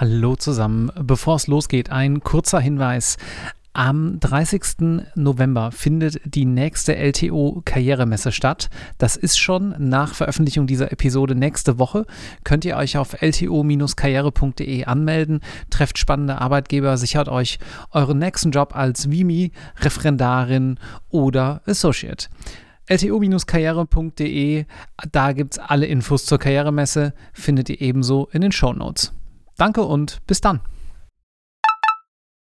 Hallo zusammen. Bevor es losgeht, ein kurzer Hinweis. Am 30. November findet die nächste LTO Karrieremesse statt. Das ist schon nach Veröffentlichung dieser Episode nächste Woche. Könnt ihr euch auf lto-karriere.de anmelden, trefft spannende Arbeitgeber, sichert euch euren nächsten Job als Vimi, Referendarin oder Associate. lto-karriere.de, da gibt es alle Infos zur Karrieremesse, findet ihr ebenso in den Show Notes. Danke und bis dann.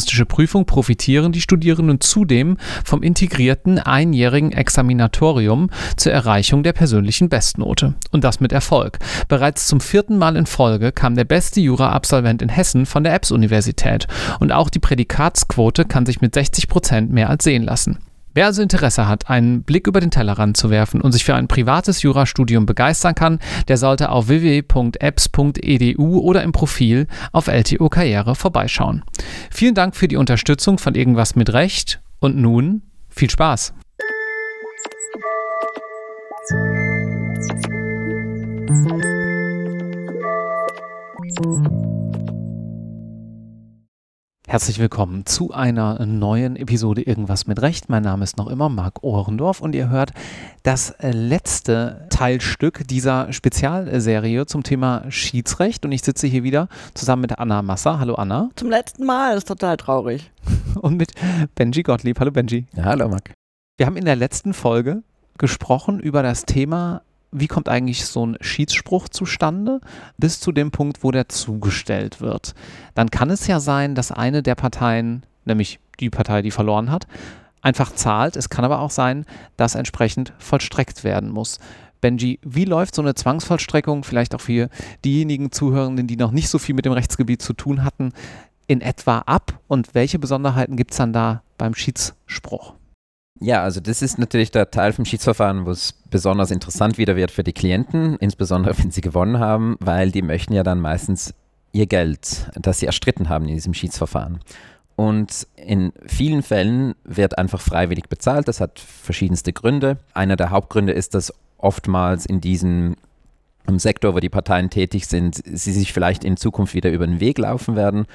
juristische Prüfung profitieren die Studierenden zudem vom integrierten einjährigen Examinatorium zur Erreichung der persönlichen Bestnote. Und das mit Erfolg. Bereits zum vierten Mal in Folge kam der beste Jura-Absolvent in Hessen von der EBS-Universität. Und auch die Prädikatsquote kann sich mit 60 Prozent mehr als sehen lassen. Wer also Interesse hat, einen Blick über den Tellerrand zu werfen und sich für ein privates Jurastudium begeistern kann, der sollte auf www.apps.edu oder im Profil auf LTO Karriere vorbeischauen. Vielen Dank für die Unterstützung von Irgendwas mit Recht und nun viel Spaß! Herzlich willkommen zu einer neuen Episode Irgendwas mit Recht. Mein Name ist noch immer Marc Ohrendorf und ihr hört das letzte Teilstück dieser Spezialserie zum Thema Schiedsrecht. Und ich sitze hier wieder zusammen mit Anna Massa. Hallo Anna. Zum letzten Mal, das ist total traurig. Und mit Benji Gottlieb. Hallo Benji. Ja, hallo Marc. Wir haben in der letzten Folge gesprochen über das Thema wie kommt eigentlich so ein Schiedsspruch zustande, bis zu dem Punkt, wo der zugestellt wird. Dann kann es ja sein, dass eine der Parteien, nämlich die Partei, die verloren hat, einfach zahlt. Es kann aber auch sein, dass entsprechend vollstreckt werden muss. Benji, wie läuft so eine Zwangsvollstreckung, vielleicht auch für diejenigen Zuhörenden, die noch nicht so viel mit dem Rechtsgebiet zu tun hatten, in etwa ab und welche Besonderheiten gibt es dann da beim Schiedsspruch? Ja, also das ist natürlich der Teil vom Schiedsverfahren, wo es besonders interessant wieder wird für die Klienten, insbesondere wenn sie gewonnen haben, weil die möchten ja dann meistens ihr Geld, das sie erstritten haben in diesem Schiedsverfahren. Und in vielen Fällen wird einfach freiwillig bezahlt. Das hat verschiedenste Gründe. Einer der Hauptgründe ist, dass oftmals in diesem Sektor, wo die Parteien tätig sind, sie sich vielleicht in Zukunft wieder über den Weg laufen werden.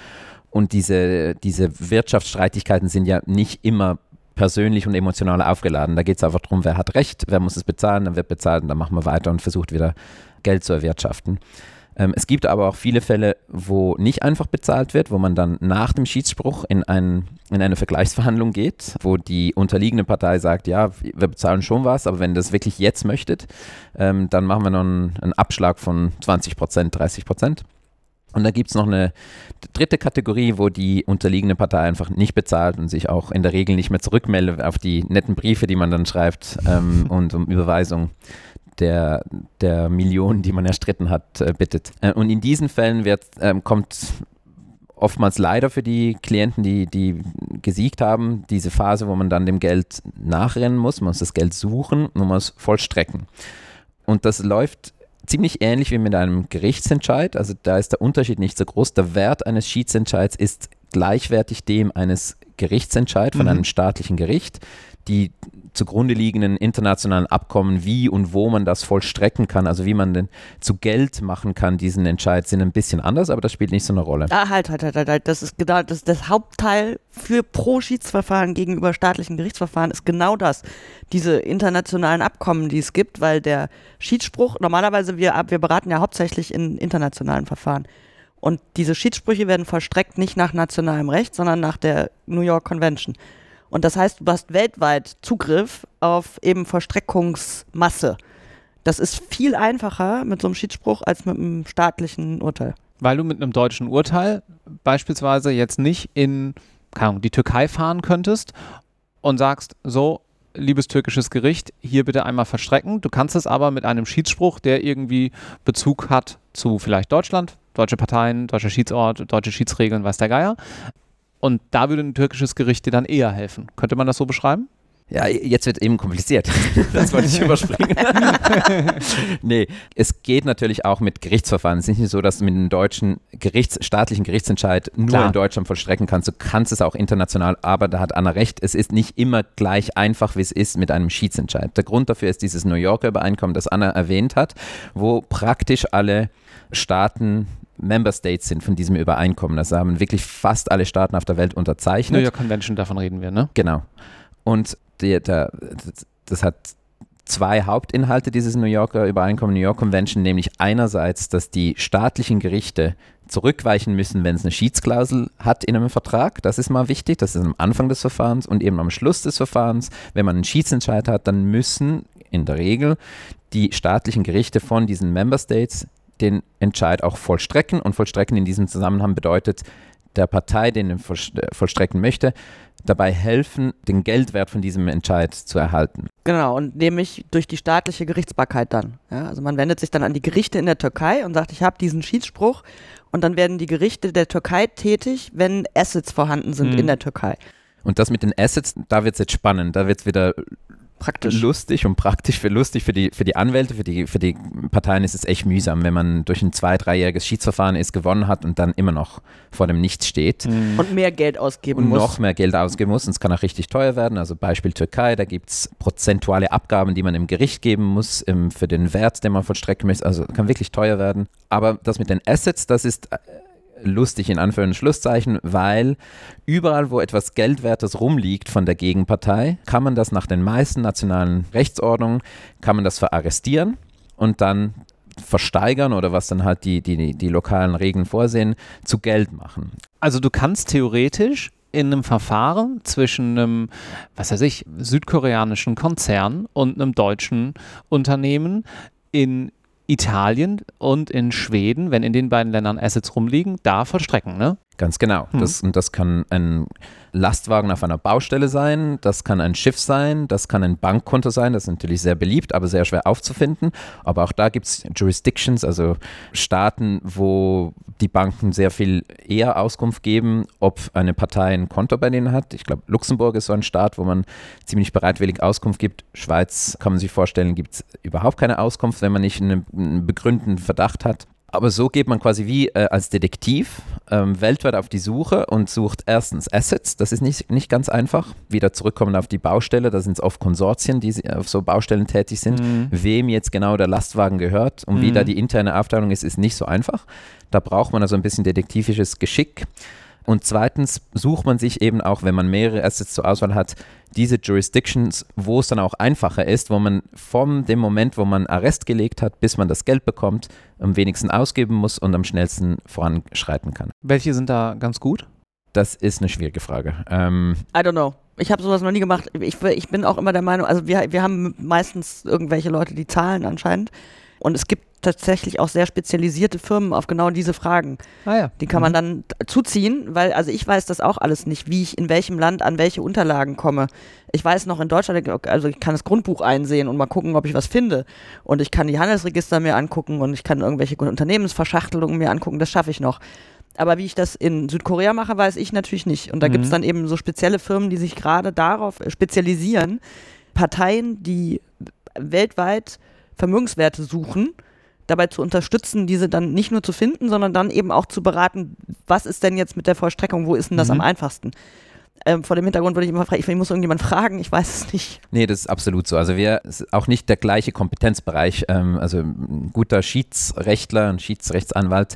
Und diese, diese Wirtschaftsstreitigkeiten sind ja nicht immer persönlich und emotional aufgeladen. Da geht es einfach darum, wer hat Recht, wer muss es bezahlen, dann wird bezahlt und dann machen wir weiter und versucht wieder Geld zu erwirtschaften. Ähm, es gibt aber auch viele Fälle, wo nicht einfach bezahlt wird, wo man dann nach dem Schiedsspruch in, ein, in eine Vergleichsverhandlung geht, wo die unterliegende Partei sagt, ja, wir bezahlen schon was, aber wenn ihr das wirklich jetzt möchtet, ähm, dann machen wir noch einen, einen Abschlag von 20 Prozent, 30 Prozent. Und da gibt es noch eine dritte Kategorie, wo die unterliegende Partei einfach nicht bezahlt und sich auch in der Regel nicht mehr zurückmeldet auf die netten Briefe, die man dann schreibt ähm, und um Überweisung der, der Millionen, die man erstritten hat, äh, bittet. Äh, und in diesen Fällen wird, ähm, kommt oftmals leider für die Klienten, die, die gesiegt haben, diese Phase, wo man dann dem Geld nachrennen muss, man muss das Geld suchen und man muss vollstrecken. Und das läuft ziemlich ähnlich wie mit einem Gerichtsentscheid. Also da ist der Unterschied nicht so groß. Der Wert eines Schiedsentscheids ist gleichwertig dem eines Gerichtsentscheids von mhm. einem staatlichen Gericht. Die zugrunde liegenden internationalen Abkommen, wie und wo man das vollstrecken kann, also wie man denn zu Geld machen kann, diesen Entscheid, sind ein bisschen anders, aber das spielt nicht so eine Rolle. Ah, halt, halt, halt, halt, halt. Das ist genau das, das Hauptteil für Pro-Schiedsverfahren gegenüber staatlichen Gerichtsverfahren ist genau das. Diese internationalen Abkommen, die es gibt, weil der Schiedsspruch, normalerweise, wir, wir beraten ja hauptsächlich in internationalen Verfahren. Und diese Schiedssprüche werden vollstreckt nicht nach nationalem Recht, sondern nach der New York Convention. Und das heißt, du hast weltweit Zugriff auf eben Verstreckungsmasse. Das ist viel einfacher mit so einem Schiedsspruch als mit einem staatlichen Urteil. Weil du mit einem deutschen Urteil beispielsweise jetzt nicht in Ahnung, die Türkei fahren könntest und sagst, so, liebes türkisches Gericht, hier bitte einmal verstrecken. Du kannst es aber mit einem Schiedsspruch, der irgendwie Bezug hat zu vielleicht Deutschland, deutsche Parteien, deutscher Schiedsort, deutsche Schiedsregeln, weiß der Geier. Und da würde ein türkisches Gericht dir dann eher helfen. Könnte man das so beschreiben? Ja, jetzt wird eben kompliziert. Das wollte ich überspringen. nee, es geht natürlich auch mit Gerichtsverfahren. Es ist nicht so, dass du mit einem deutschen Gerichts-, staatlichen Gerichtsentscheid nur Klar. in Deutschland vollstrecken kannst. Du kannst es auch international, aber da hat Anna recht. Es ist nicht immer gleich einfach, wie es ist mit einem Schiedsentscheid. Der Grund dafür ist dieses New Yorker Übereinkommen, das Anna erwähnt hat, wo praktisch alle Staaten Member States sind von diesem Übereinkommen. Das haben wirklich fast alle Staaten auf der Welt New unterzeichnet. York Convention, davon reden wir, ne? Genau. Und der, der, das hat zwei Hauptinhalte, dieses New Yorker Übereinkommen, New York Convention, nämlich einerseits, dass die staatlichen Gerichte zurückweichen müssen, wenn es eine Schiedsklausel hat in einem Vertrag. Das ist mal wichtig. Das ist am Anfang des Verfahrens und eben am Schluss des Verfahrens. Wenn man einen Schiedsentscheid hat, dann müssen in der Regel die staatlichen Gerichte von diesen Member States den Entscheid auch vollstrecken. Und vollstrecken in diesem Zusammenhang bedeutet, der Partei, den er äh, vollstrecken möchte, dabei helfen, den Geldwert von diesem Entscheid zu erhalten. Genau, und nämlich durch die staatliche Gerichtsbarkeit dann. Ja, also man wendet sich dann an die Gerichte in der Türkei und sagt, ich habe diesen Schiedsspruch und dann werden die Gerichte der Türkei tätig, wenn Assets vorhanden sind Mhm. in der Türkei. Und das mit den Assets, da wird es jetzt spannend, da wird es wieder Praktisch. lustig und praktisch für lustig für die, für die Anwälte, für die, für die Parteien ist es echt mühsam, wenn man durch ein zwei-, dreijähriges Schiedsverfahren ist, gewonnen hat und dann immer noch vor dem Nichts steht. Und mehr Geld ausgeben und muss. noch mehr Geld ausgeben muss. Und es kann auch richtig teuer werden. Also Beispiel Türkei, da gibt es prozentuale Abgaben, die man im Gericht geben muss ähm, für den Wert, den man vollstrecken möchte. Also kann wirklich teuer werden. Aber das mit den Assets, das ist äh, lustig in Anführungs- und Schlusszeichen, weil überall, wo etwas Geldwertes rumliegt von der Gegenpartei, kann man das nach den meisten nationalen Rechtsordnungen, kann man das verarrestieren und dann versteigern oder was dann halt die, die, die lokalen Regeln vorsehen, zu Geld machen. Also du kannst theoretisch in einem Verfahren zwischen einem, was weiß ich, südkoreanischen Konzern und einem deutschen Unternehmen in Italien und in Schweden, wenn in den beiden Ländern Assets rumliegen, da vollstrecken, ne? Ganz genau. Mhm. Das, und das kann ein Lastwagen auf einer Baustelle sein, das kann ein Schiff sein, das kann ein Bankkonto sein, das ist natürlich sehr beliebt, aber sehr schwer aufzufinden. Aber auch da gibt es Jurisdictions, also Staaten, wo die Banken sehr viel eher Auskunft geben, ob eine Partei ein Konto bei denen hat. Ich glaube, Luxemburg ist so ein Staat, wo man ziemlich bereitwillig Auskunft gibt. Schweiz, kann man sich vorstellen, gibt es überhaupt keine Auskunft, wenn man nicht einen, einen begründeten Verdacht hat. Aber so geht man quasi wie äh, als Detektiv ähm, weltweit auf die Suche und sucht erstens Assets, das ist nicht, nicht ganz einfach. Wieder zurückkommen auf die Baustelle, da sind es oft Konsortien, die si- auf so Baustellen tätig sind. Wem jetzt genau der Lastwagen gehört und wie Mhm. da die interne Aufteilung ist, ist nicht so einfach. Da braucht man also ein bisschen detektivisches Geschick. Und zweitens sucht man sich eben auch, wenn man mehrere Assets zur Auswahl hat, diese Jurisdictions, wo es dann auch einfacher ist, wo man von dem Moment, wo man Arrest gelegt hat, bis man das Geld bekommt, am wenigsten ausgeben muss und am schnellsten voranschreiten kann. Welche sind da ganz gut? Das ist eine schwierige Frage. Ähm, I don't know. Ich habe sowas noch nie gemacht. Ich, ich bin auch immer der Meinung, also wir, wir haben meistens irgendwelche Leute, die zahlen anscheinend. Und es gibt tatsächlich auch sehr spezialisierte Firmen auf genau diese Fragen. Ah ja. Die kann man dann t- zuziehen, weil, also ich weiß das auch alles nicht, wie ich in welchem Land an welche Unterlagen komme. Ich weiß noch in Deutschland, also ich kann das Grundbuch einsehen und mal gucken, ob ich was finde. Und ich kann die Handelsregister mir angucken und ich kann irgendwelche Unternehmensverschachtelungen mir angucken, das schaffe ich noch. Aber wie ich das in Südkorea mache, weiß ich natürlich nicht. Und da Mhm. gibt es dann eben so spezielle Firmen, die sich gerade darauf äh, spezialisieren, Parteien, die weltweit Vermögenswerte suchen, dabei zu unterstützen, diese dann nicht nur zu finden, sondern dann eben auch zu beraten, was ist denn jetzt mit der Vollstreckung, wo ist denn das Mhm. am einfachsten? Ähm, vor dem Hintergrund würde ich immer fragen, ich muss irgendjemand fragen, ich weiß es nicht. Nee, das ist absolut so. Also wir ist auch nicht der gleiche Kompetenzbereich. Ähm, also ein guter Schiedsrechtler, ein Schiedsrechtsanwalt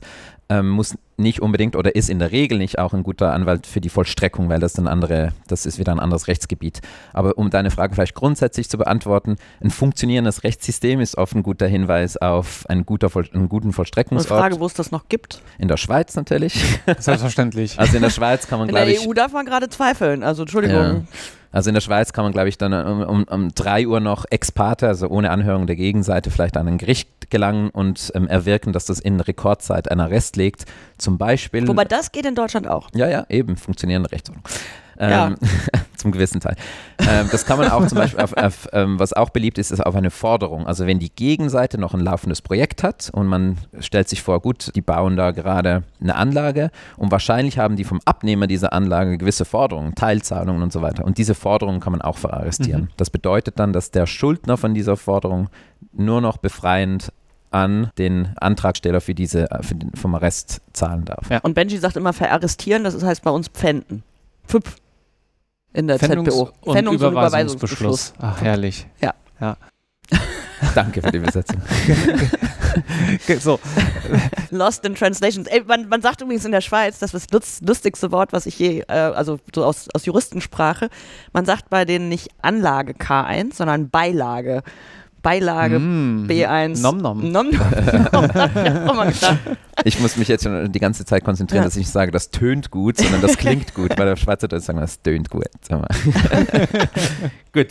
ähm, muss nicht unbedingt oder ist in der Regel nicht auch ein guter Anwalt für die Vollstreckung, weil das dann andere, das ist wieder ein anderes Rechtsgebiet. Aber um deine Frage vielleicht grundsätzlich zu beantworten, ein funktionierendes Rechtssystem ist oft ein guter Hinweis auf einen, guter, Voll- einen guten Eine Vollstreckungsort. Frage, wo es das noch gibt. In der Schweiz natürlich. Selbstverständlich. Also in der Schweiz kann man, In der glaube ich, EU darf man gerade zweifeln, also Entschuldigung. Ja. Also in der Schweiz kann man, glaube ich, dann um, um, um 3 Uhr noch ex parte, also ohne Anhörung der Gegenseite, vielleicht an ein Gericht gelangen und ähm, erwirken, dass das in Rekordzeit einen Arrest legt. Zum Beispiel. Wobei das geht in Deutschland auch. ja, ja, eben, funktionierende Rechtsordnung. Ähm, zum gewissen Teil. Ähm, das kann man auch zum Beispiel, auf, auf, ähm, was auch beliebt ist, ist auf eine Forderung. Also wenn die Gegenseite noch ein laufendes Projekt hat und man stellt sich vor, gut, die bauen da gerade eine Anlage und wahrscheinlich haben die vom Abnehmer dieser Anlage gewisse Forderungen, Teilzahlungen und so weiter. Und diese Forderungen kann man auch verarrestieren. Mhm. Das bedeutet dann, dass der Schuldner von dieser Forderung nur noch befreiend an den Antragsteller für diese für den, vom Arrest zahlen darf. Ja. Und Benji sagt immer verarrestieren, das heißt bei uns pfänden. Pfüpf in der Pfändungs ZBO. Und Pfändungs- und Überweisungsbeschluss. Ach, herrlich. Ja. ja. Danke für die Übersetzung. so. Lost in Translations. Ey, man, man, sagt übrigens in der Schweiz, das ist das lustigste Wort, was ich je, äh, also so aus, aus Juristensprache, man sagt bei denen nicht Anlage K1, sondern Beilage. Beilage mm, B1. Nom nom. nom, nom. ich muss mich jetzt schon die ganze Zeit konzentrieren, ja. dass ich nicht sage, das tönt gut, sondern das klingt gut, weil der Schweizer Deutsch sagen, das tönt gut. gut.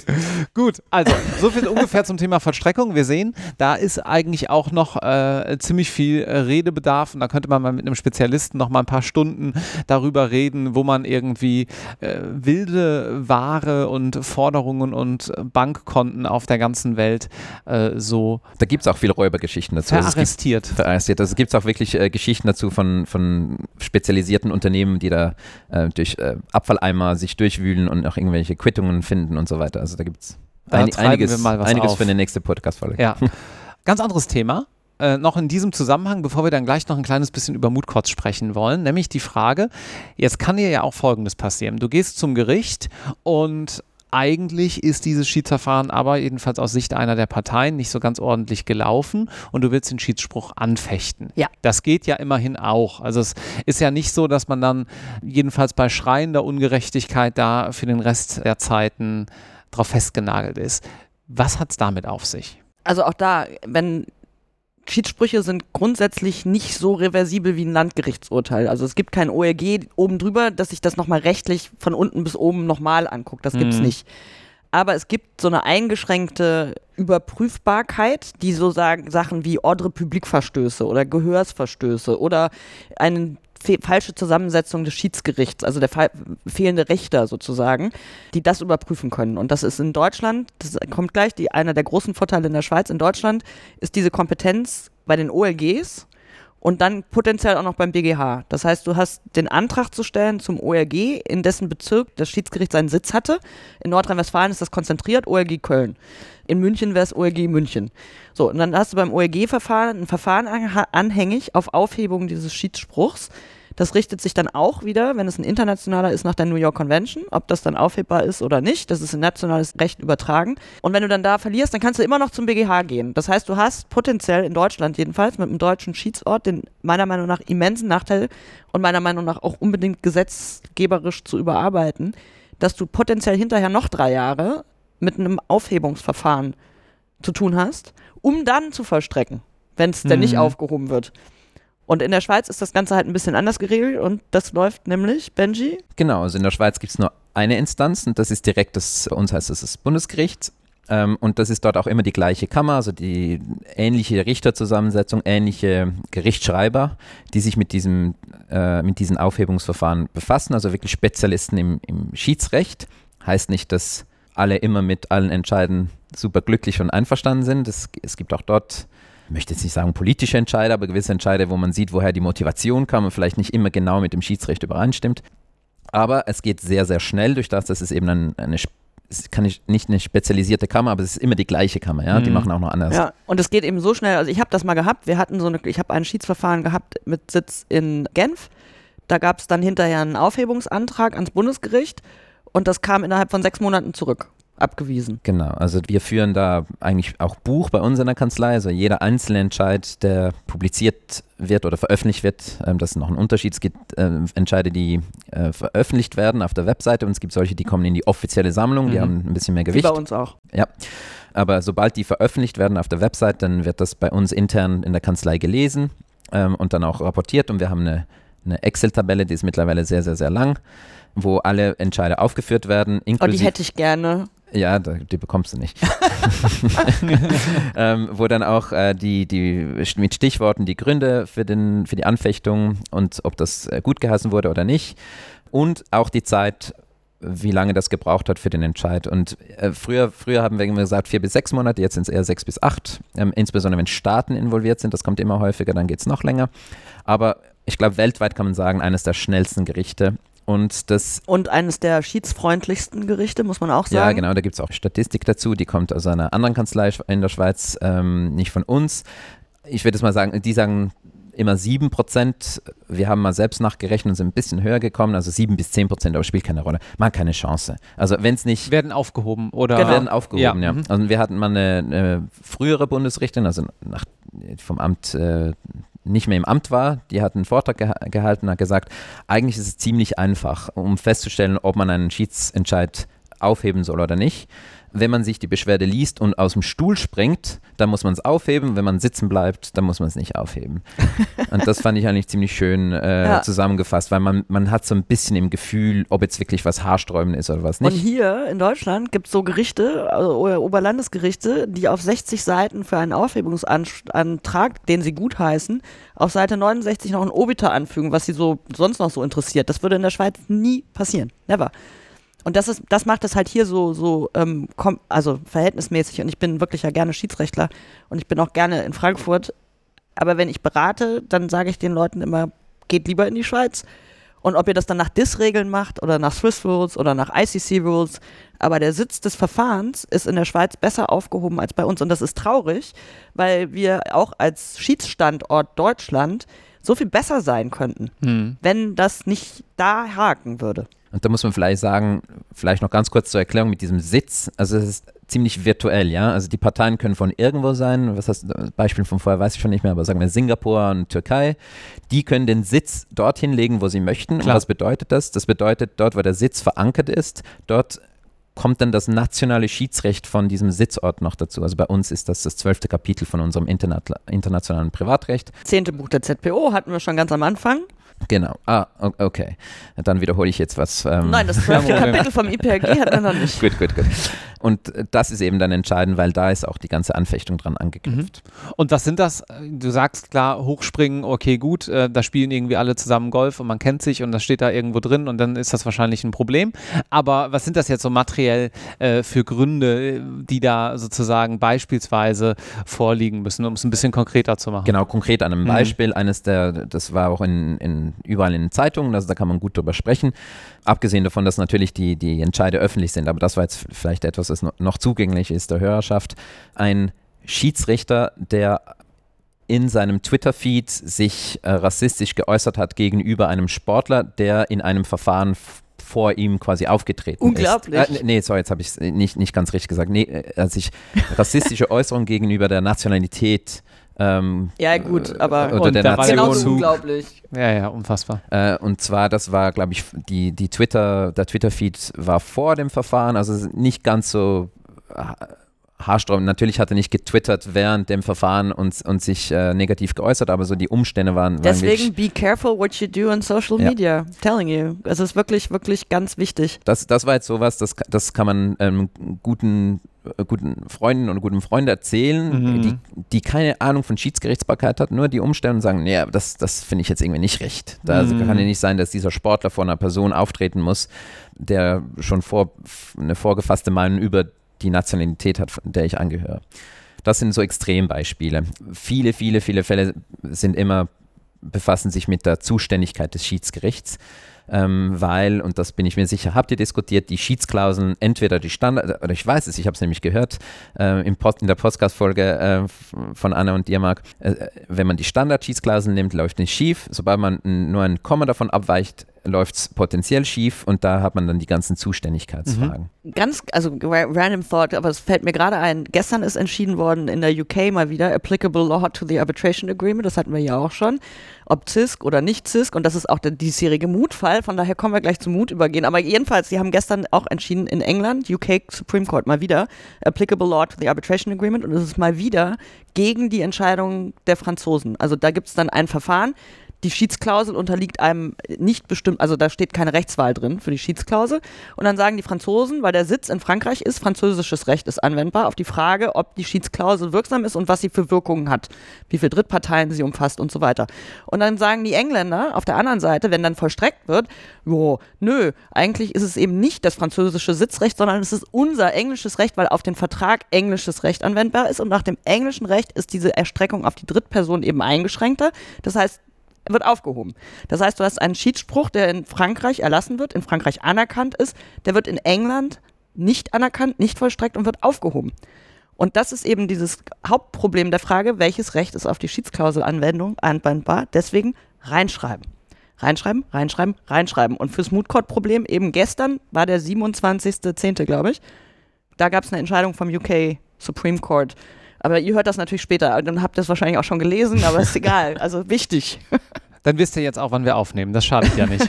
Gut, also so viel ungefähr zum Thema Vollstreckung. Wir sehen, da ist eigentlich auch noch äh, ziemlich viel äh, Redebedarf und da könnte man mal mit einem Spezialisten noch mal ein paar Stunden darüber reden, wo man irgendwie äh, wilde Ware und Forderungen und Bankkonten auf der ganzen Welt äh, so. Da gibt es auch viele Räubergeschichten dazu. Verarrestiert. Also verarrestiert. Also es gibt auch wirklich äh, Geschichten dazu von, von spezialisierten Unternehmen, die da äh, durch äh, Abfalleimer sich durchwühlen und auch irgendwelche Quittungen finden und so weiter. Also da gibt es ein, einiges, einiges für eine nächste Podcast-Folge. Ja. Ganz anderes Thema. Äh, noch in diesem Zusammenhang, bevor wir dann gleich noch ein kleines bisschen über Mutkotz sprechen wollen, nämlich die Frage, jetzt kann dir ja auch Folgendes passieren. Du gehst zum Gericht und eigentlich ist dieses Schiedsverfahren aber jedenfalls aus Sicht einer der Parteien nicht so ganz ordentlich gelaufen und du willst den Schiedsspruch anfechten. Ja. Das geht ja immerhin auch. Also es ist ja nicht so, dass man dann jedenfalls bei schreiender Ungerechtigkeit da für den Rest der Zeiten drauf festgenagelt ist. Was hat es damit auf sich? Also auch da, wenn Schiedssprüche sind grundsätzlich nicht so reversibel wie ein Landgerichtsurteil. Also es gibt kein ORG oben drüber, dass sich das nochmal rechtlich von unten bis oben nochmal anguckt. Das gibt's mhm. nicht. Aber es gibt so eine eingeschränkte Überprüfbarkeit, die so sagen, Sachen wie Ordre Public Verstöße oder Gehörsverstöße oder einen falsche Zusammensetzung des Schiedsgerichts, also der fehlende Richter sozusagen, die das überprüfen können. Und das ist in Deutschland, das kommt gleich, die, einer der großen Vorteile in der Schweiz, in Deutschland ist diese Kompetenz bei den OLGs und dann potenziell auch noch beim BGH. Das heißt, du hast den Antrag zu stellen zum OLG, in dessen Bezirk das Schiedsgericht seinen Sitz hatte. In Nordrhein-Westfalen ist das konzentriert, OLG Köln. In München wäre es OLG München. So, und dann hast du beim OLG-Verfahren ein Verfahren anhängig auf Aufhebung dieses Schiedsspruchs. Das richtet sich dann auch wieder, wenn es ein internationaler ist, nach der New York Convention, ob das dann aufhebbar ist oder nicht. Das ist in nationales Recht übertragen. Und wenn du dann da verlierst, dann kannst du immer noch zum BGH gehen. Das heißt, du hast potenziell in Deutschland jedenfalls mit einem deutschen Schiedsort den meiner Meinung nach immensen Nachteil und meiner Meinung nach auch unbedingt gesetzgeberisch zu überarbeiten, dass du potenziell hinterher noch drei Jahre mit einem Aufhebungsverfahren zu tun hast, um dann zu vollstrecken, wenn es mhm. denn nicht mhm. aufgehoben wird. Und in der Schweiz ist das Ganze halt ein bisschen anders geregelt und das läuft nämlich, Benji? Genau, also in der Schweiz gibt es nur eine Instanz und das ist direkt das, uns heißt das das Bundesgericht. Ähm, und das ist dort auch immer die gleiche Kammer, also die ähnliche Richterzusammensetzung, ähnliche Gerichtsschreiber, die sich mit, diesem, äh, mit diesen Aufhebungsverfahren befassen, also wirklich Spezialisten im, im Schiedsrecht. Heißt nicht, dass alle immer mit allen Entscheiden super glücklich und einverstanden sind. Es, es gibt auch dort möchte jetzt nicht sagen politische Entscheide, aber gewisse Entscheide, wo man sieht, woher die Motivation kam und vielleicht nicht immer genau mit dem Schiedsrecht übereinstimmt. Aber es geht sehr, sehr schnell durch das, dass es eben ein, eine es kann nicht, nicht eine spezialisierte Kammer, aber es ist immer die gleiche Kammer, ja. Mhm. Die machen auch noch anders. Ja, und es geht eben so schnell. Also ich habe das mal gehabt. Wir hatten so eine, ich habe ein Schiedsverfahren gehabt mit Sitz in Genf. Da gab es dann hinterher einen Aufhebungsantrag ans Bundesgericht und das kam innerhalb von sechs Monaten zurück abgewiesen. Genau, also wir führen da eigentlich auch Buch bei uns in der Kanzlei. Also jeder einzelne Entscheid, der publiziert wird oder veröffentlicht wird, ähm, das ist noch ein Unterschied. Es gibt äh, Entscheide, die äh, veröffentlicht werden auf der Webseite und es gibt solche, die kommen in die offizielle Sammlung, die mhm. haben ein bisschen mehr Gewicht. Wie bei uns auch. Ja. Aber sobald die veröffentlicht werden auf der Webseite, dann wird das bei uns intern in der Kanzlei gelesen ähm, und dann auch rapportiert und wir haben eine, eine Excel-Tabelle, die ist mittlerweile sehr, sehr, sehr lang wo alle Entscheide aufgeführt werden. Oh, die hätte ich gerne. Ja, die bekommst du nicht. ähm, wo dann auch äh, die, die mit Stichworten die Gründe für, den, für die Anfechtung und ob das äh, gut geheißen wurde oder nicht und auch die Zeit, wie lange das gebraucht hat für den Entscheid. Und äh, früher, früher haben wir immer gesagt vier bis sechs Monate, jetzt sind es eher sechs bis acht. Ähm, insbesondere wenn Staaten involviert sind, das kommt immer häufiger, dann geht es noch länger. Aber ich glaube, weltweit kann man sagen, eines der schnellsten Gerichte. Und, das, Und eines der schiedsfreundlichsten Gerichte, muss man auch sagen. ja, genau, da gibt es auch Statistik dazu, die kommt aus einer anderen Kanzlei in der Schweiz, ähm, nicht von uns. Ich würde es mal sagen, die sagen immer 7 Prozent. Wir haben mal selbst nachgerechnet und sind ein bisschen höher gekommen, also 7 bis 10 Prozent, aber spielt keine Rolle. Man hat keine Chance. Also wenn es nicht Werden aufgehoben oder Genau. werden aufgehoben, ja. Ja, mhm. Also wir hatten mal eine, eine frühere Bundesrichterin, also nach, vom Amt äh, nicht mehr im Amt war, die hat einen Vortrag geha gehalten und hat gesagt, eigentlich ist es ziemlich einfach, um festzustellen, ob man einen Schiedsentscheid aufheben soll oder nicht. Wenn man sich die Beschwerde liest und aus dem Stuhl springt, dann muss man es aufheben. Wenn man sitzen bleibt, dann muss man es nicht aufheben. und das fand ich eigentlich ziemlich schön äh, Ja. zusammengefasst, weil man, man hat so ein bisschen im Gefühl, ob jetzt wirklich was haarsträubend ist oder was Und nicht. hier in Deutschland gibt es so Gerichte, also Oberlandesgerichte, die auf 60 Seiten für einen Aufhebungsantrag, den sie gutheißen, auf Seite 69 noch ein Obiter anfügen, was sie so sonst noch so interessiert. Das würde in der Schweiz nie passieren. Never. Und das ist, das macht es halt hier so, so, ähm, kom also verhältnismäßig. Und ich bin wirklich ja gerne Schiedsrechtler und ich bin auch gerne in Frankfurt. Aber wenn ich berate, dann sage ich den Leuten immer, geht lieber in die Schweiz. Und ob ihr das dann nach DIS-Regeln macht oder nach Swiss Rules oder nach ICC Rules, aber der Sitz des Verfahrens ist in der Schweiz besser aufgehoben als bei uns. Und das ist traurig, weil wir auch als Schiedsstandort Deutschland so viel besser sein könnten, Hm. wenn das nicht da haken würde. Und da muss man vielleicht sagen, vielleicht noch ganz kurz zur Erklärung mit diesem Sitz. Also es ist ziemlich virtuell, ja. Also die Parteien können von irgendwo sein. Was heißt, Beispiel von vorher weiß ich schon nicht mehr, aber sagen wir Singapur und Türkei. Die können den Sitz dorthin legen, wo sie möchten. Klar. Und was bedeutet das? Das bedeutet, dort, wo der Sitz verankert ist, dort kommt dann das nationale Schiedsrecht von diesem Sitzort noch dazu. Also bei uns ist das das zwölfte Kapitel von unserem Interna internationalen Privatrecht. Zehnte Buch der ZPO hatten wir schon ganz am Anfang. Genau. Ah, okay. Dann wiederhole ich jetzt was. ähm, Nein, das zwölfte. Kapitel vom IPRG hatten wir noch nicht. Gut, gut, gut. Und äh, das ist eben dann entscheidend, weil da ist auch die ganze Anfechtung dran angeknüpft. Und was sind das? Du sagst klar, hochspringen, okay, gut, äh, da spielen irgendwie alle zusammen Golf und man kennt sich und das steht da irgendwo drin und dann ist das wahrscheinlich ein Problem. Aber was sind das jetzt so materiell äh, für Gründe, die da sozusagen beispielsweise vorliegen müssen, um es ein bisschen konkreter zu machen? Genau, konkret an einem Mhm. Beispiel. Eines der, das war auch in, in, überall in den Zeitungen, also da kann man gut drüber sprechen. Abgesehen davon, dass natürlich die, die Entscheide öffentlich sind, aber das war jetzt vielleicht etwas, das noch- zugänglich ist der Hörerschaft. Ein Schiedsrichter, der in seinem Twitter-Feed sich äh, rassistisch geäußert hat gegenüber einem Sportler, der in einem Verfahren vor ihm quasi aufgetreten Unglaublich. ist. Äh, nee, sorry, jetzt habe ich es nicht, nicht ganz richtig gesagt. Nee, äh, als ich rassistische Äußerungen gegenüber der Nationalität ähm, Ja, gut, aber oder Und der Nation. genauso Zug. unglaublich. Ja, ja, unfassbar. Äh, und zwar, das war, glaube ich, die, die Twitter, der Twitter-Feed war vor dem Verfahren, also nicht ganz so ha- haarsträubend. Natürlich hat er nicht getwittert während dem Verfahren und, und sich äh, negativ geäußert, aber so die Umstände waren, waren Deswegen wirklich, be careful what you do on social Ja. media. Telling you. Es ist wirklich, wirklich ganz wichtig. das, das war jetzt sowas, das, das kann man ähm, guten, äh, guten Freunden oder guten Freunden erzählen, Mhm. die, die keine Ahnung von Schiedsgerichtsbarkeit hat, nur die Umstände und sagen, nee, das, das finde ich jetzt irgendwie nicht recht. Da Mhm. kann ja nicht sein, dass dieser Sportler vor einer Person auftreten muss, der schon vor, eine vorgefasste Meinung über die Nationalität hat, von der ich angehöre. Das sind so Extrembeispiele. Viele, viele, viele Fälle sind immer, befassen sich mit der Zuständigkeit des Schiedsgerichts, ähm, weil, und das bin ich mir sicher, habt ihr diskutiert, die Schiedsklauseln, entweder die Standard, oder ich weiß es, ich habe es nämlich gehört, äh, im Post, in der Podcast-Folge äh, von Anna und dir, Marc, äh, wenn man die Standard-Schiedsklauseln nimmt, läuft nicht schief. Sobald man nur ein Komma davon abweicht, läuft es potenziell schief und da hat man dann die ganzen Zuständigkeitsfragen. Ganz, also ra- random thought, aber es fällt mir gerade ein. Gestern ist entschieden worden in der UK mal wieder applicable law to the arbitration agreement. Das hatten wir ja auch schon. Ob CISC oder nicht CISC. Und das ist auch der diesjährige Mutfall. Von daher kommen wir gleich zum Mut übergehen. Aber jedenfalls, sie haben gestern auch entschieden in England, UK Supreme Court mal wieder, applicable law to the arbitration agreement. Und es ist mal wieder gegen die Entscheidung der Franzosen. Also da gibt es dann ein Verfahren. Die Schiedsklausel unterliegt einem nicht bestimmt, also da steht keine Rechtswahl drin für die Schiedsklausel. Und dann sagen die Franzosen, weil der Sitz in Frankreich ist, französisches Recht ist anwendbar auf die Frage, ob die Schiedsklausel wirksam ist und was sie für Wirkungen hat, wie viele Drittparteien sie umfasst und so weiter. Und dann sagen die Engländer auf der anderen Seite, wenn dann vollstreckt wird, jo, nö, eigentlich ist es eben nicht das französische Sitzrecht, sondern es ist unser englisches Recht, weil auf den Vertrag englisches Recht anwendbar ist und nach dem englischen Recht ist diese Erstreckung auf die Drittperson eben eingeschränkter. Das heißt, wird aufgehoben. Das heißt, du hast einen Schiedsspruch, der in Frankreich erlassen wird, in Frankreich anerkannt ist, der wird in England nicht anerkannt, nicht vollstreckt und wird aufgehoben. Und das ist eben dieses Hauptproblem der Frage, welches Recht ist auf die Schiedsklauselanwendung anwendbar. Deswegen reinschreiben. Reinschreiben, reinschreiben, reinschreiben. Und fürs Mood Problem eben gestern war der 27.10., glaube ich. Da gab es eine Entscheidung vom UK Supreme Court, aber ihr hört das natürlich später. Dann habt ihr es wahrscheinlich auch schon gelesen, aber ist egal. Also wichtig. Dann wisst ihr jetzt auch, wann wir aufnehmen. Das schadet ja nicht.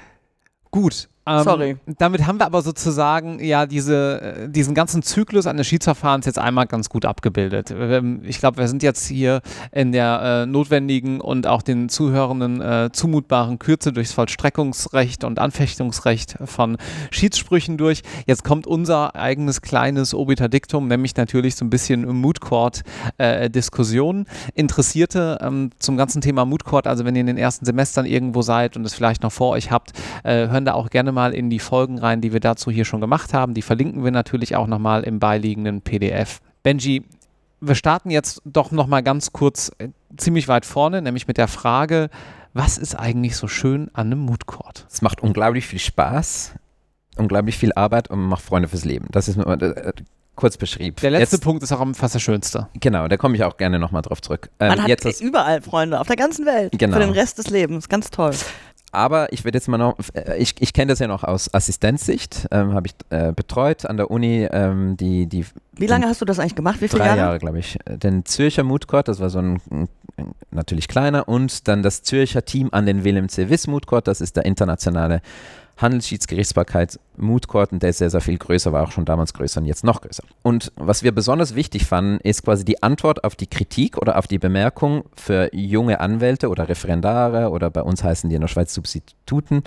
Gut, ähm, Sorry. Damit haben wir aber sozusagen ja diese, äh, diesen ganzen Zyklus eines Schiedsverfahrens jetzt einmal ganz gut abgebildet. Ähm, ich glaube, wir sind jetzt hier in der äh, notwendigen und auch den Zuhörenden äh, zumutbaren Kürze durchs Vollstreckungsrecht und Anfechtungsrecht von Schiedssprüchen durch. Jetzt kommt unser eigenes kleines Obiterdiktum, nämlich natürlich so ein bisschen Mood Court äh, Diskussion. Interessierte ähm, zum ganzen Thema Mood Court, also wenn ihr in den ersten Semestern irgendwo seid und es vielleicht noch vor euch habt, äh, hören da auch gerne mal mal in die Folgen rein, die wir dazu hier schon gemacht haben. Die verlinken wir natürlich auch nochmal im beiliegenden PDF. Benji, wir starten jetzt doch nochmal ganz kurz äh, ziemlich weit vorne, nämlich mit der Frage, was ist eigentlich so schön an einem Mood Court? Es macht unglaublich viel Spaß, unglaublich viel Arbeit und macht Freunde fürs Leben. Das ist äh, kurz beschrieben. Der letzte jetzt, Punkt ist auch fast der schönste. Genau, da komme ich auch gerne nochmal drauf zurück. Ähm, Man hat jetzt überall Freunde, auf der ganzen Welt. Genau. Für den Rest des Lebens. Ganz toll. Aber ich werde jetzt mal noch, äh, ich, ich kenne das ja noch aus Assistenzsicht, ähm, habe ich äh, betreut an der Uni. Ähm, die, die, Wie lange hast du das eigentlich gemacht? Wie viele drei Jahre? Jahre, glaube ich. Den Zürcher Moodcourt, das war so ein, ein, natürlich kleiner, und dann das Zürcher Team an den Willem C. Wiss Moodcourt, das ist der internationale Handelsschiedsgerichtsbarkeit und der ist sehr, sehr viel größer, war auch schon damals größer und jetzt noch größer. Und was wir besonders wichtig fanden, ist quasi die Antwort auf die Kritik oder auf die Bemerkung für junge Anwälte oder Referendare oder bei uns heißen die in der Schweiz Substituten,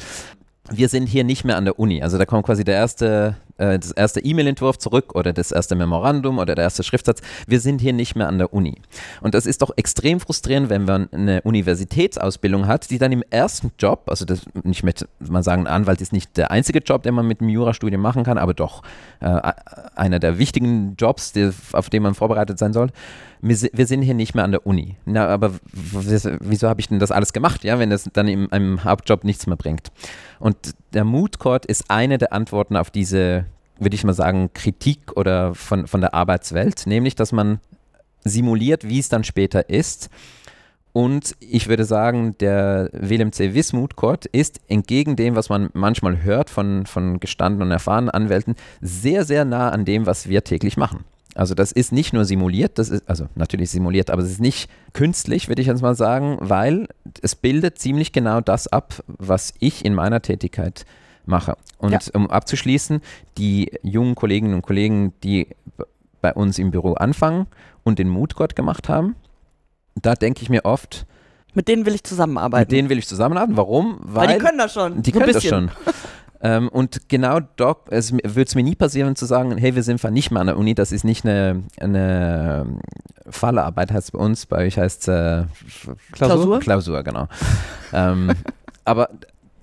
wir sind hier nicht mehr an der Uni. Also da kommt quasi der erste, äh, das erste E-Mail-Entwurf zurück oder das erste Memorandum oder der erste Schriftsatz. Wir sind hier nicht mehr an der Uni. Und das ist doch extrem frustrierend, wenn man eine Universitätsausbildung hat, die dann im ersten Job, also das, ich möchte mal sagen, Anwalt ist nicht der einzige Job, den man mit dem Jurastudium machen kann, aber doch äh, einer der wichtigen Jobs, die, auf den man vorbereitet sein soll wir sind hier nicht mehr an der Uni. Na, aber wieso habe ich denn das alles gemacht, ja, wenn das dann im, im Hauptjob nichts mehr bringt? Und der Mood Court ist eine der Antworten auf diese, würde ich mal sagen, Kritik oder von, von der Arbeitswelt, nämlich, dass man simuliert, wie es dann später ist. Und ich würde sagen, der Willem C. Wismut Court ist entgegen dem, was man manchmal hört von, von gestandenen und erfahrenen Anwälten, sehr, sehr nah an dem, was wir täglich machen. Also das ist nicht nur simuliert, das ist, also natürlich simuliert, aber es ist nicht künstlich, würde ich jetzt mal sagen, weil es bildet ziemlich genau das ab, was ich in meiner Tätigkeit mache. Und ja. um abzuschließen, die jungen Kolleginnen und Kollegen, die bei uns im Büro anfangen und den Moodgott gemacht haben, da denke ich mir oft, mit denen will ich zusammenarbeiten. Mit denen will ich zusammenarbeiten. Warum? Weil, Weil die können das schon. Die können das schon. Ähm, und genau dort würde es mir nie passieren zu sagen, hey, wir sind nicht mehr an der Uni, das ist nicht eine, eine Fallearbeit, heißt es bei uns, bei euch heißt es äh, Klausur? Klausur, genau. ähm, aber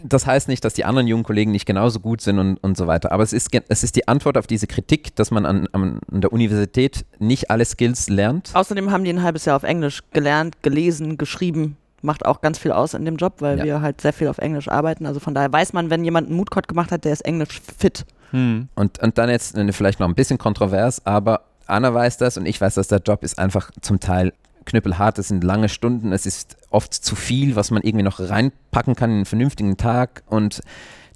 das heißt nicht, dass die anderen jungen Kollegen nicht genauso gut sind und, und so weiter. Aber es ist, es ist die Antwort auf diese Kritik, dass man an, an der Universität nicht alle Skills lernt. Außerdem haben die ein halbes Jahr auf Englisch gelernt, gelesen, geschrieben macht auch ganz viel aus in dem Job, weil ja. wir halt sehr viel auf Englisch arbeiten. Also von daher weiß man, wenn jemand einen Moodcode gemacht hat, der ist Englisch fit. Hm. Und, und dann jetzt vielleicht noch ein bisschen kontrovers, aber Anna weiß das und ich weiß, dass der Job ist einfach zum Teil knüppelhart. Es sind lange Stunden, es ist oft zu viel, was man irgendwie noch reinpacken kann in einen vernünftigen Tag und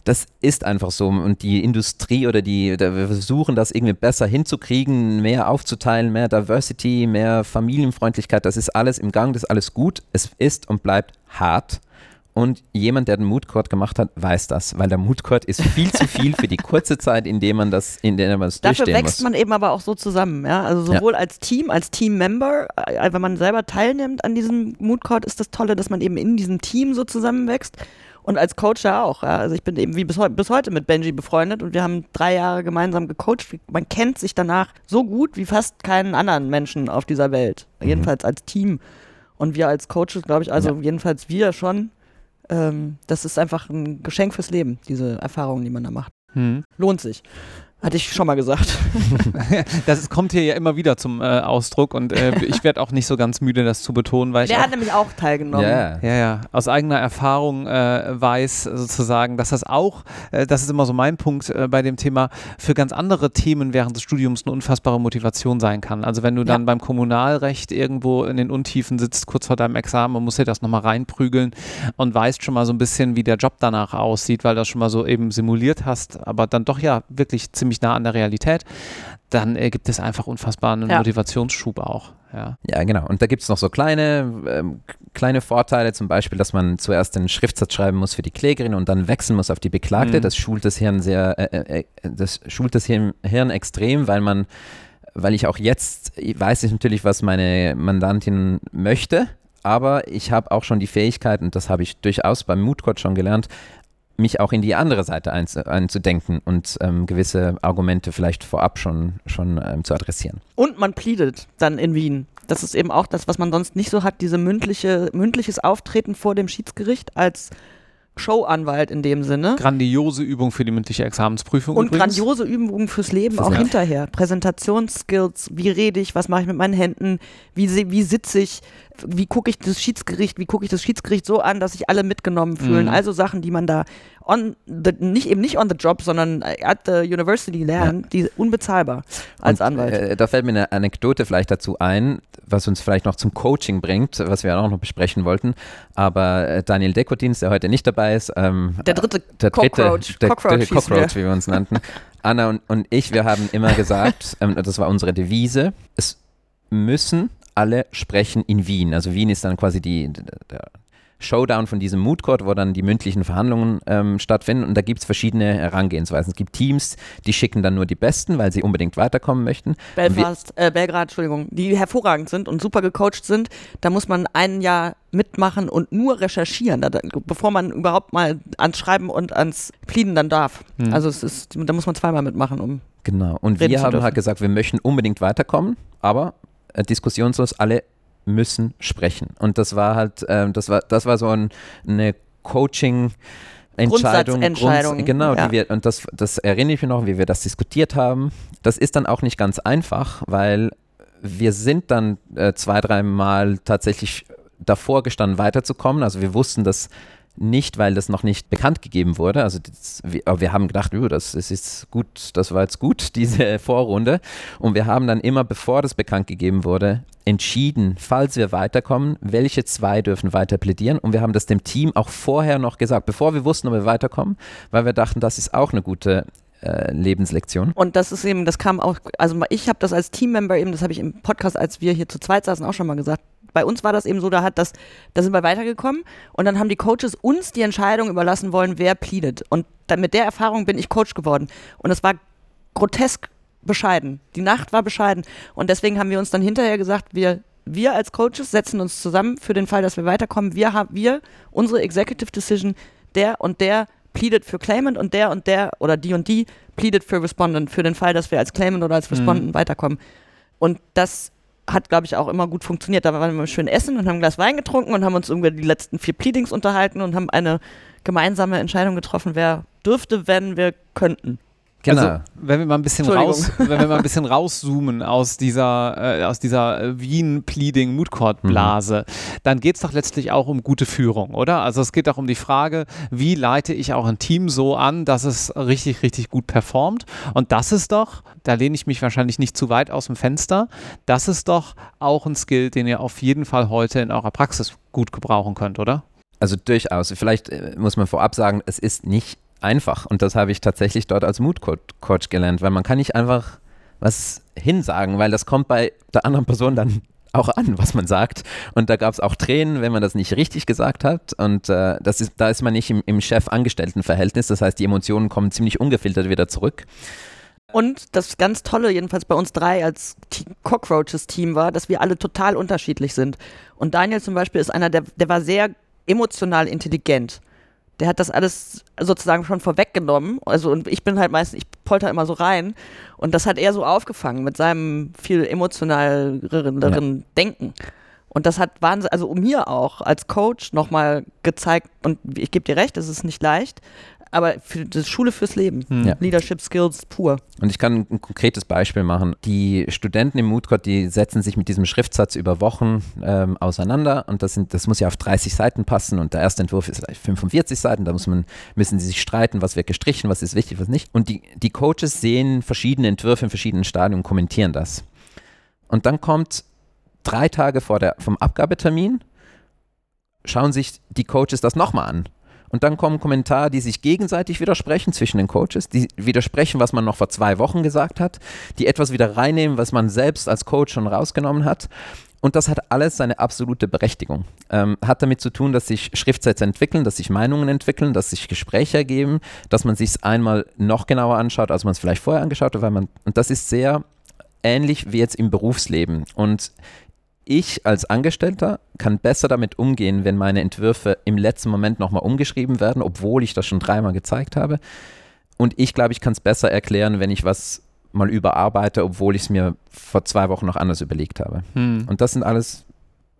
das ist einfach so. Und die Industrie oder die, wir versuchen das irgendwie besser hinzukriegen, mehr aufzuteilen, mehr Diversity, mehr Familienfreundlichkeit, das ist alles im Gang, das ist alles gut. Es ist und bleibt hart. Und jemand, der den Mood Court gemacht hat, weiß das, weil der Mood Court ist viel zu viel für die kurze Zeit, in der man das, in der man das Dafür wächst muss. man eben aber auch so zusammen, ja. Also sowohl als Team, als Team-Member, äh, wenn man selber teilnimmt an diesem Mood Court, ist das Tolle, dass man eben in diesem Team so zusammenwächst. Und als Coach ja auch. Ja. Also ich bin eben wie bis, heu bis heute mit Benji befreundet und wir haben drei Jahre gemeinsam gecoacht. Man kennt sich danach so gut wie fast keinen anderen Menschen auf dieser Welt. Mhm. Jedenfalls als Team. Und wir als Coaches, glaube ich, also Ja. jedenfalls wir schon. Ähm, das ist einfach ein Geschenk fürs Leben, diese Erfahrungen, die man da macht. Hm. Lohnt sich. Hatte ich schon mal gesagt. Das ist, kommt hier ja immer wieder zum äh, Ausdruck und äh, ich werde auch nicht so ganz müde, das zu betonen, weil ich Der auch hat nämlich auch teilgenommen. Ja, Ja, ja, aus eigener Erfahrung äh, weiß sozusagen, dass das auch, äh, das ist immer so mein Punkt äh, bei dem Thema, für ganz andere Themen während des Studiums eine unfassbare Motivation sein kann. Also wenn du dann beim Kommunalrecht irgendwo in den Untiefen sitzt, kurz vor deinem Examen und musst dir das nochmal reinprügeln und weißt schon mal so ein bisschen, wie der Job danach aussieht, weil du das schon mal so eben simuliert hast, aber dann doch ja wirklich ziemlich nah an der Realität, dann äh, gibt es einfach unfassbaren Ja. Motivationsschub auch. Ja. Ja, genau. Und da gibt es noch so kleine, ähm, kleine Vorteile, zum Beispiel, dass man zuerst den Schriftsatz schreiben muss für die Klägerin und dann wechseln muss auf die Beklagte. Mhm. Das schult das Hirn sehr, äh, äh, das schult das Hirn, Hirn extrem, weil man, weil ich auch jetzt weiß ich natürlich, was meine Mandantin möchte, aber ich habe auch schon die Fähigkeit, und das habe ich durchaus beim Moodcoach schon gelernt, mich auch in die andere Seite einzu, einzudenken und ähm, gewisse Argumente vielleicht vorab schon, schon ähm, zu adressieren. Und man pleadet dann in Wien. Das ist eben auch das, was man sonst nicht so hat, diese mündliche, mündliches Auftreten vor dem Schiedsgericht als Showanwalt in dem Sinne. Grandiose Übung für die mündliche Examensprüfung. Und übrigens. grandiose Übungen fürs Leben auch Leben. hinterher. Präsentationsskills, wie rede ich, was mache ich mit meinen Händen, wie, wie sitze ich, wie gucke ich das Schiedsgericht, wie gucke ich das Schiedsgericht so an, dass sich alle mitgenommen fühlen. Mhm. Also Sachen, die man da on the, nicht eben nicht on the job, sondern at the university lernt, die unbezahlbar als Und, Anwalt. Äh, da fällt mir eine Anekdote vielleicht dazu ein, was uns vielleicht noch zum Coaching bringt, was wir auch noch besprechen wollten. Aber äh, Daniel Dekotins, der heute nicht dabei ist, ähm, der dritte der dritte, Cockroach, der, Cockroach, der hießen Cockroach wir. wie wir uns nannten. Anna und, und ich, wir haben immer gesagt, ähm, das war unsere Devise, es müssen alle sprechen in Wien. Also Wien ist dann quasi die, der Showdown von diesem Mood Court, wo dann die mündlichen Verhandlungen ähm, stattfinden. Und da gibt es verschiedene Herangehensweisen. Es gibt Teams, die schicken dann nur die Besten, weil sie unbedingt weiterkommen möchten. Belfast, äh, Belgrad, Entschuldigung, die hervorragend sind und super gecoacht sind, da muss man ein Jahr mitmachen und nur recherchieren, da, bevor man überhaupt mal ans Schreiben und ans Pleaden dann darf. Hm. Also es ist, da muss man zweimal mitmachen, um Genau. Und wir haben halt gesagt, wir möchten unbedingt weiterkommen, aber diskussionslos, alle müssen sprechen. Und das war halt, ähm, das war, das war so ein, eine Coaching- Entscheidung, Grundsatzentscheidung, Grunds- genau, ja. die wir, und das, das erinnere ich mich noch, wie wir das diskutiert haben. Das ist dann auch nicht ganz einfach, weil wir sind dann äh, zwei, dreimal tatsächlich davor gestanden, weiterzukommen. Also wir wussten das nicht, weil das noch nicht bekannt gegeben wurde. Also das, wir, wir haben gedacht, "Oh, das, das ist gut, das war jetzt gut, diese Vorrunde. Und wir haben dann immer, bevor das bekannt gegeben wurde, entschieden, falls wir weiterkommen, welche zwei dürfen weiter plädieren. Und wir haben das dem Team auch vorher noch gesagt, bevor wir wussten, ob wir weiterkommen, weil wir dachten, das ist auch eine gute äh, Lebenslektion. Und das ist eben, das kam auch, also ich habe das als Teammember eben, das habe ich im Podcast, als wir hier zu zweit saßen, auch schon mal gesagt. Bei uns war das eben so, da hat das, da sind wir weitergekommen und dann haben die Coaches uns die Entscheidung überlassen wollen, wer pleadet. Und dann mit der Erfahrung bin ich Coach geworden. Und es war grotesk bescheiden. Die Nacht war bescheiden. Und deswegen haben wir uns dann hinterher gesagt, wir, wir als Coaches setzen uns zusammen für den Fall, dass wir weiterkommen. Wir haben, wir, unsere Executive Decision, der und der pleadet für Claimant und der und der oder die und die pleadet für Respondent, für den Fall, dass wir als Claimant oder als Respondent weiterkommen. Und das hat, glaube ich, auch immer gut funktioniert. Da waren wir schön essen und haben ein Glas Wein getrunken und haben uns irgendwie die letzten vier Pleadings unterhalten und haben eine gemeinsame Entscheidung getroffen, wer dürfte, wenn wir könnten. Genau. Also, wenn wir mal ein bisschen raus, wenn wir mal ein bisschen rauszoomen aus dieser, äh, aus dieser äh, Wien-Pleading Mood Court Blase, dann geht es doch letztlich auch um gute Führung, oder? Also es geht auch um die Frage, wie leite ich auch ein Team so an, dass es richtig, richtig gut performt. Und das ist doch, da lehne ich mich wahrscheinlich nicht zu weit aus dem Fenster, das ist doch auch ein Skill, den ihr auf jeden Fall heute in eurer Praxis gut gebrauchen könnt, oder? Also durchaus. Vielleicht äh, muss man vorab sagen, es ist nicht einfach. Und das habe ich tatsächlich dort als Mood-Coach gelernt, weil man kann nicht einfach was hinsagen, weil das kommt bei der anderen Person dann auch an, was man sagt. Und da gab es auch Tränen, wenn man das nicht richtig gesagt hat. Und äh, das ist, da ist man nicht im, im Chef-Angestellten-Verhältnis. Das heißt, die Emotionen kommen ziemlich ungefiltert wieder zurück. Und das ganz Tolle, jedenfalls bei uns drei als Cockroaches-Team war, dass wir alle total unterschiedlich sind. Und Daniel zum Beispiel ist einer, der, der war sehr emotional intelligent. Der hat das alles sozusagen schon vorweggenommen. Also, und ich bin halt meistens, ich polter immer so rein. Und das hat er so aufgefangen mit seinem viel emotionaleren ja. Denken. Und das hat Wahnsinn, also mir auch als Coach nochmal gezeigt, und ich gebe dir recht, es ist nicht leicht, aber für das Schule fürs Leben. Hm. Ja. Leadership Skills pur. Und ich kann ein konkretes Beispiel machen. Die Studenten im Moodcode, die setzen sich mit diesem Schriftsatz über Wochen ähm, auseinander und das, sind, das muss ja auf 30 Seiten passen und der erste Entwurf ist vielleicht 45 Seiten, da muss man, müssen sie sich streiten, was wird gestrichen, was ist wichtig, was nicht. Und die, die Coaches sehen verschiedene Entwürfe in verschiedenen Stadien und kommentieren das. Und dann kommt drei Tage vor der, vom Abgabetermin, schauen sich die Coaches das nochmal an und dann kommen Kommentare, die sich gegenseitig widersprechen zwischen den Coaches, die widersprechen, was man noch vor zwei Wochen gesagt hat, die etwas wieder reinnehmen, was man selbst als Coach schon rausgenommen hat. Und das hat alles seine absolute Berechtigung. Ähm, hat damit zu tun, dass sich Schriftsätze entwickeln, dass sich Meinungen entwickeln, dass sich Gespräche ergeben, dass man sich es einmal noch genauer anschaut, als man es vielleicht vorher angeschaut hat. Weil man, und das ist sehr ähnlich wie jetzt im Berufsleben. Und ich als Angestellter kann besser damit umgehen, wenn meine Entwürfe im letzten Moment nochmal umgeschrieben werden, obwohl ich das schon dreimal gezeigt habe. Und ich glaube, ich kann es besser erklären, wenn ich was mal überarbeite, obwohl ich es mir vor zwei Wochen noch anders überlegt habe. Hm. Und das sind alles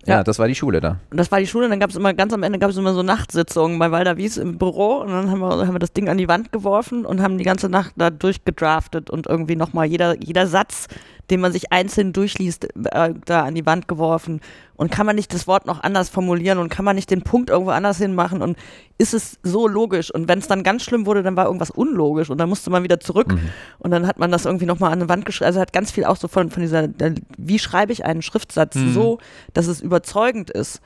ja, ja, das war die Schule da. Und das war die Schule, und dann gab es immer, ganz am Ende gab es immer so Nachtsitzungen bei Walder Wies im Büro und dann haben wir, haben wir das Ding an die Wand geworfen und haben die ganze Nacht da durchgedraftet und irgendwie nochmal jeder, jeder Satz den man sich einzeln durchliest, äh, da an die Wand geworfen. Und kann man nicht das Wort noch anders formulieren und kann man nicht den Punkt irgendwo anders hinmachen und ist es so logisch? Und wenn es dann ganz schlimm wurde, dann war irgendwas unlogisch und dann musste man wieder zurück mhm. und dann hat man das irgendwie nochmal an eine Wand geschrieben. Also hat ganz viel auch so von, von dieser, der, wie schreibe ich einen Schriftsatz mhm. so, dass es überzeugend ist,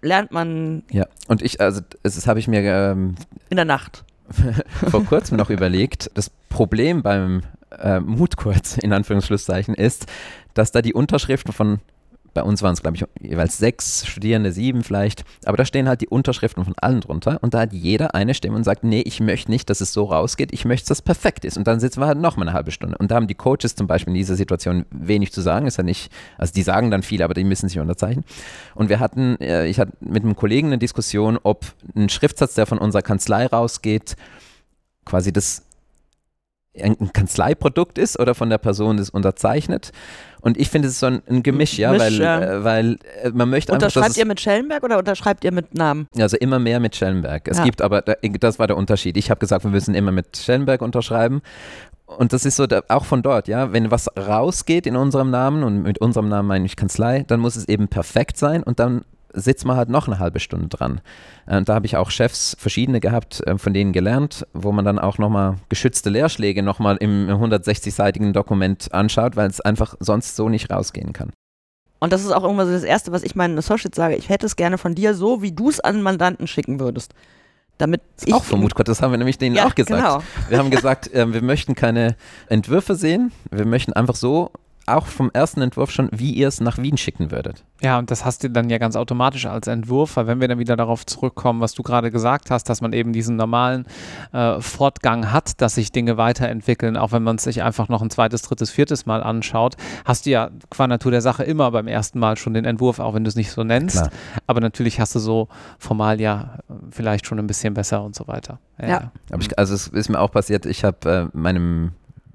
lernt man. Ja, und ich, also das habe ich mir ähm, in der Nacht vor kurzem noch überlegt. Das Problem beim äh, Mut kurz, in Anführungsschlusszeichen, ist, dass da die Unterschriften von, bei uns waren es glaube ich jeweils sechs Studierende, sieben vielleicht, aber da stehen halt die Unterschriften von allen drunter und da hat jeder eine Stimme und sagt, nee, ich möchte nicht, dass es so rausgeht, ich möchte, dass es perfekt ist. Und dann sitzen wir halt noch mal eine halbe Stunde. Und da haben die Coaches zum Beispiel in dieser Situation wenig zu sagen, ist ja nicht, also die sagen dann viel, aber die müssen sich unterzeichnen. Und wir hatten, äh, ich hatte mit einem Kollegen eine Diskussion, ob ein Schriftsatz, der von unserer Kanzlei rausgeht, quasi das ein Kanzleiprodukt ist oder von der Person das unterzeichnet. Und ich finde, es ist so ein, ein Gemisch, ja, Misch, weil, ja. Äh, weil äh, man möchte einfach. Unterschreibt ihr mit Schellenberg oder unterschreibt ihr mit Namen? Also immer mehr mit Schellenberg. Es ja. gibt aber, das war der Unterschied. Ich habe gesagt, wir müssen immer mit Schellenberg unterschreiben. Und das ist so, auch von dort, ja, wenn was rausgeht in unserem Namen und mit unserem Namen meine ich Kanzlei, dann muss es eben perfekt sein und dann sitzt man halt noch eine halbe Stunde dran. Äh, und da habe ich auch Chefs, verschiedene gehabt, äh, von denen gelernt, wo man dann auch nochmal geschützte Leerschläge nochmal im 160-seitigen Dokument anschaut, weil es einfach sonst so nicht rausgehen kann. Und das ist auch irgendwann so das Erste, was ich meinen Associates sage. Ich hätte es gerne von dir so, wie du es an Mandanten schicken würdest. Damit ich auch von Mutgott, das haben wir nämlich denen ja, auch gesagt. Genau. Wir haben gesagt, äh, wir möchten keine Entwürfe sehen, wir möchten einfach so auch vom ersten Entwurf schon, wie ihr es nach Wien schicken würdet. Ja, und das hast du dann ja ganz automatisch als Entwurf, weil wenn wir dann wieder darauf zurückkommen, was du gerade gesagt hast, dass man eben diesen normalen äh, Fortgang hat, dass sich Dinge weiterentwickeln, auch wenn man es sich einfach noch ein zweites, drittes, viertes Mal anschaut, hast du ja qua Natur der Sache immer beim ersten Mal schon den Entwurf, auch wenn du es nicht so nennst. Klar. Aber natürlich hast du so formal ja äh, vielleicht schon ein bisschen besser und so weiter. Ja. ja. Aber ich, also es ist mir auch passiert, ich habe äh, meinem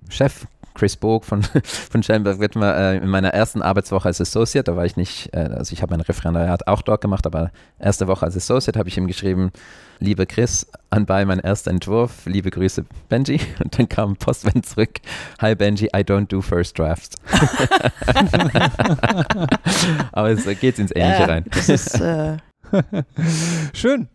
Chef Chris Bog von, von Schellenberg Wittmer äh, in meiner ersten Arbeitswoche als Associate, da war ich nicht, äh, also ich habe mein Referendariat auch dort gemacht, aber erste Woche als Associate habe ich ihm geschrieben, liebe Chris, anbei mein erster Entwurf, liebe Grüße Benji und dann kam Postwend zurück, hi Benji, I don't do first drafts. aber es geht ins Ähnliche ja, rein. Ist, äh Schön.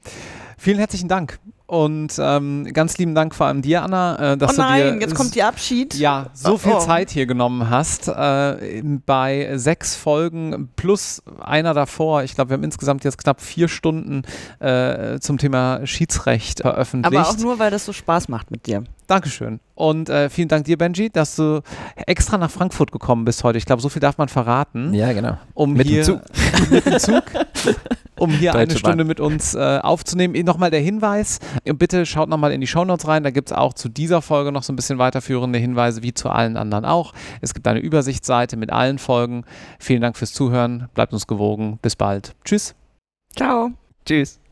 Vielen herzlichen Dank. Und ähm, ganz lieben Dank vor allem dir, Anna, äh, dass oh nein, du dir jetzt kommt die Abschied. Ja, so viel oh. Zeit hier genommen hast. Äh, bei sechs Folgen plus einer davor. Ich glaube, wir haben insgesamt jetzt knapp vier Stunden äh, zum Thema Schiedsrecht veröffentlicht. Aber auch nur, weil das so Spaß macht mit dir. Dankeschön. Und äh, vielen Dank dir, Benji, dass du extra nach Frankfurt gekommen bist heute. Ich glaube, so viel darf man verraten. Ja, genau. Um Mit dem hier, Zug. mit dem Zug. Um hier Deutsche eine Stunde Bahn. mit uns äh, aufzunehmen. Nochmal der Hinweis, bitte schaut nochmal in die Shownotes rein, da gibt es auch zu dieser Folge noch so ein bisschen weiterführende Hinweise, wie zu allen anderen auch. Es gibt eine Übersichtsseite mit allen Folgen. Vielen Dank fürs Zuhören, bleibt uns gewogen, bis bald. Tschüss. Ciao. Tschüss.